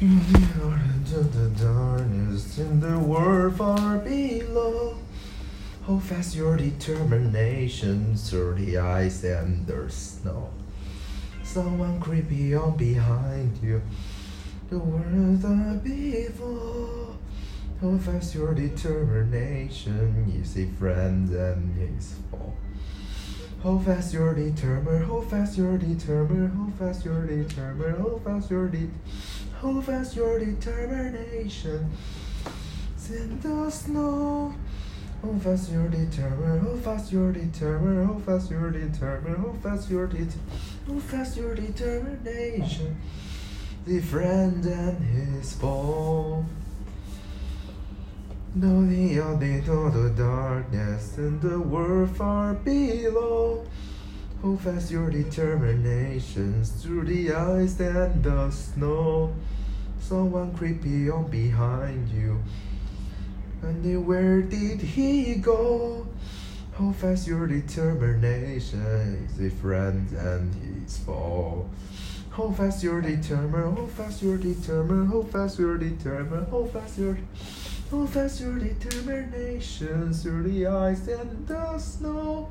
Into the darkness in the world far below. Hold fast your determination through the ice and the snow. Someone creepy on behind you. The world are before. Hold fast your determination. You see friends and his fall. Hold fast your determined, hold fast your determination, hold fast your determination, hold fast your de hold fast your determination. Send the snow. Hold fast your determined, hold fast your determined, hold fast your determined, hold fast your det hold fast your determination. The friend and his ball. Know the only the darkness and the world far below. Hold fast your determinations through the ice and the snow. Someone creepy on behind you. And where did he go? Hold fast your determination, his friend and his foe. Hold fast your determined, hold fast your determined, hold fast your determined, hold fast your Hold fast your determination through the ice and the snow.